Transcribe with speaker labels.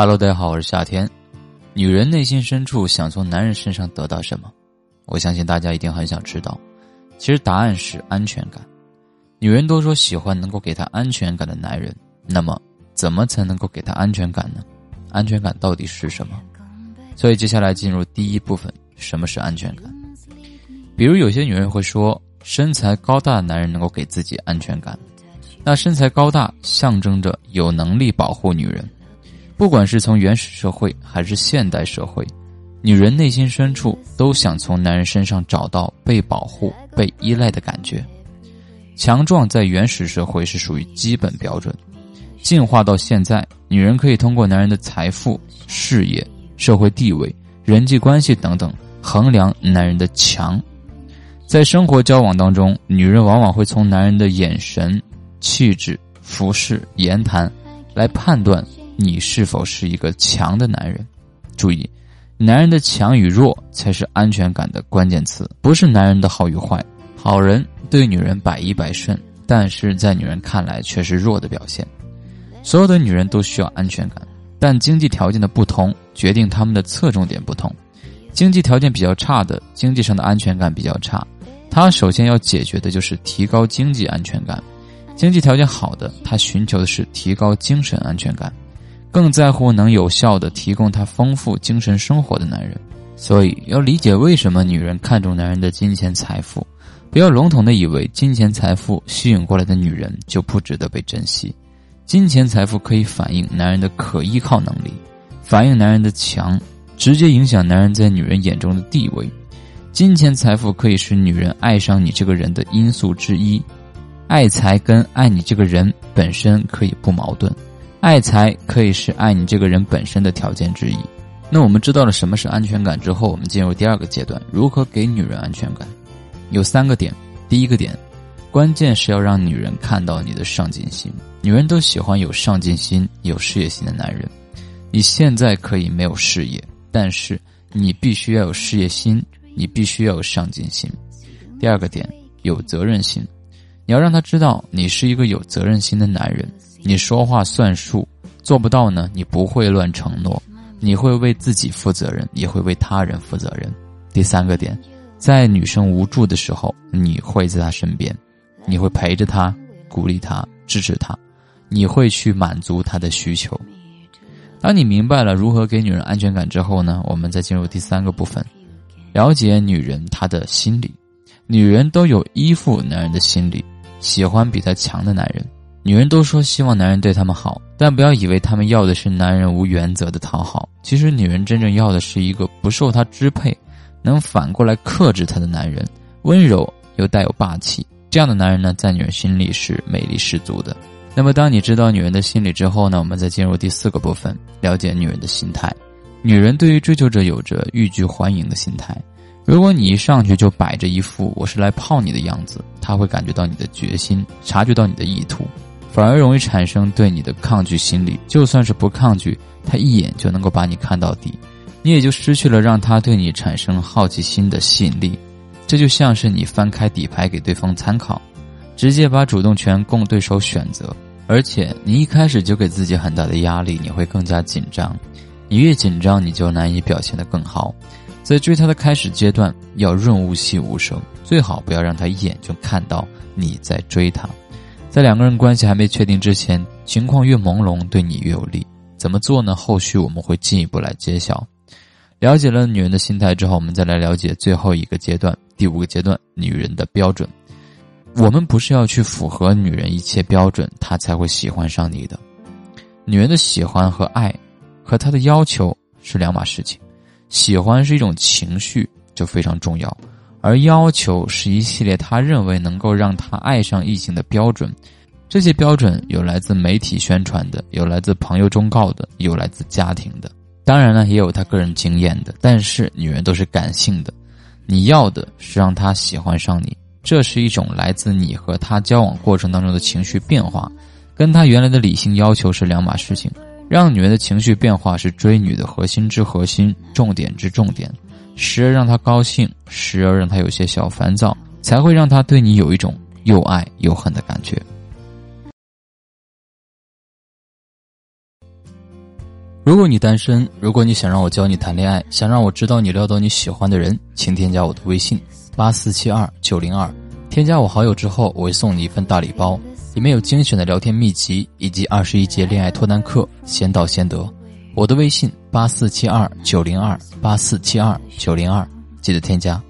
Speaker 1: Hello，大家好，我是夏天。女人内心深处想从男人身上得到什么？我相信大家一定很想知道。其实答案是安全感。女人都说喜欢能够给她安全感的男人，那么怎么才能够给她安全感呢？安全感到底是什么？所以接下来进入第一部分，什么是安全感？比如有些女人会说，身材高大的男人能够给自己安全感。那身材高大象征着有能力保护女人。不管是从原始社会还是现代社会，女人内心深处都想从男人身上找到被保护、被依赖的感觉。强壮在原始社会是属于基本标准，进化到现在，女人可以通过男人的财富、事业、社会地位、人际关系等等衡量男人的强。在生活交往当中，女人往往会从男人的眼神、气质、服饰、言谈来判断。你是否是一个强的男人？注意，男人的强与弱才是安全感的关键词，不是男人的好与坏。好人对女人百依百顺，但是在女人看来却是弱的表现。所有的女人都需要安全感，但经济条件的不同决定他们的侧重点不同。经济条件比较差的，经济上的安全感比较差，他首先要解决的就是提高经济安全感；经济条件好的，他寻求的是提高精神安全感。更在乎能有效的提供他丰富精神生活的男人，所以要理解为什么女人看重男人的金钱财富，不要笼统的以为金钱财富吸引过来的女人就不值得被珍惜。金钱财富可以反映男人的可依靠能力，反映男人的强，直接影响男人在女人眼中的地位。金钱财富可以是女人爱上你这个人的因素之一，爱财跟爱你这个人本身可以不矛盾。爱财可以是爱你这个人本身的条件之一。那我们知道了什么是安全感之后，我们进入第二个阶段，如何给女人安全感？有三个点。第一个点，关键是要让女人看到你的上进心。女人都喜欢有上进心、有事业心的男人。你现在可以没有事业，但是你必须要有事业心，你必须要有上进心。第二个点，有责任心。你要让他知道你是一个有责任心的男人。你说话算数，做不到呢？你不会乱承诺，你会为自己负责任，也会为他人负责任。第三个点，在女生无助的时候，你会在她身边，你会陪着她，鼓励她，支持她，你会去满足她的需求。当你明白了如何给女人安全感之后呢？我们再进入第三个部分，了解女人她的心理。女人都有依附男人的心理，喜欢比她强的男人。女人都说希望男人对她们好，但不要以为她们要的是男人无原则的讨好。其实，女人真正要的是一个不受她支配，能反过来克制她的男人，温柔又带有霸气。这样的男人呢，在女人心里是魅力十足的。那么，当你知道女人的心理之后呢，我们再进入第四个部分，了解女人的心态。女人对于追求者有着欲拒还迎的心态。如果你一上去就摆着一副我是来泡你的样子，他会感觉到你的决心，察觉到你的意图。反而容易产生对你的抗拒心理。就算是不抗拒，他一眼就能够把你看到底，你也就失去了让他对你产生好奇心的吸引力。这就像是你翻开底牌给对方参考，直接把主动权供对手选择，而且你一开始就给自己很大的压力，你会更加紧张。你越紧张，你就难以表现得更好。在追他的开始阶段，要润物细无声，最好不要让他一眼就看到你在追他。在两个人关系还没确定之前，情况越朦胧，对你越有利。怎么做呢？后续我们会进一步来揭晓。了解了女人的心态之后，我们再来了解最后一个阶段，第五个阶段，女人的标准。我们不是要去符合女人一切标准，她才会喜欢上你的。女人的喜欢和爱，和她的要求是两码事情。喜欢是一种情绪，就非常重要。而要求是一系列他认为能够让他爱上异性的标准，这些标准有来自媒体宣传的，有来自朋友忠告的，有来自家庭的，当然呢，也有他个人经验的。但是女人都是感性的，你要的是让他喜欢上你，这是一种来自你和他交往过程当中的情绪变化，跟他原来的理性要求是两码事情。让女人的情绪变化是追女的核心之核心，重点之重点。时而让她高兴，时而让她有些小烦躁，才会让她对你有一种又爱又恨的感觉。如果你单身，如果你想让我教你谈恋爱，想让我知道你撩到你喜欢的人，请添加我的微信八四七二九零二。添加我好友之后，我会送你一份大礼包，里面有精选的聊天秘籍以及二十一节恋爱脱单课，先到先得。我的微信八四七二九零二八四七二九零二，记得添加。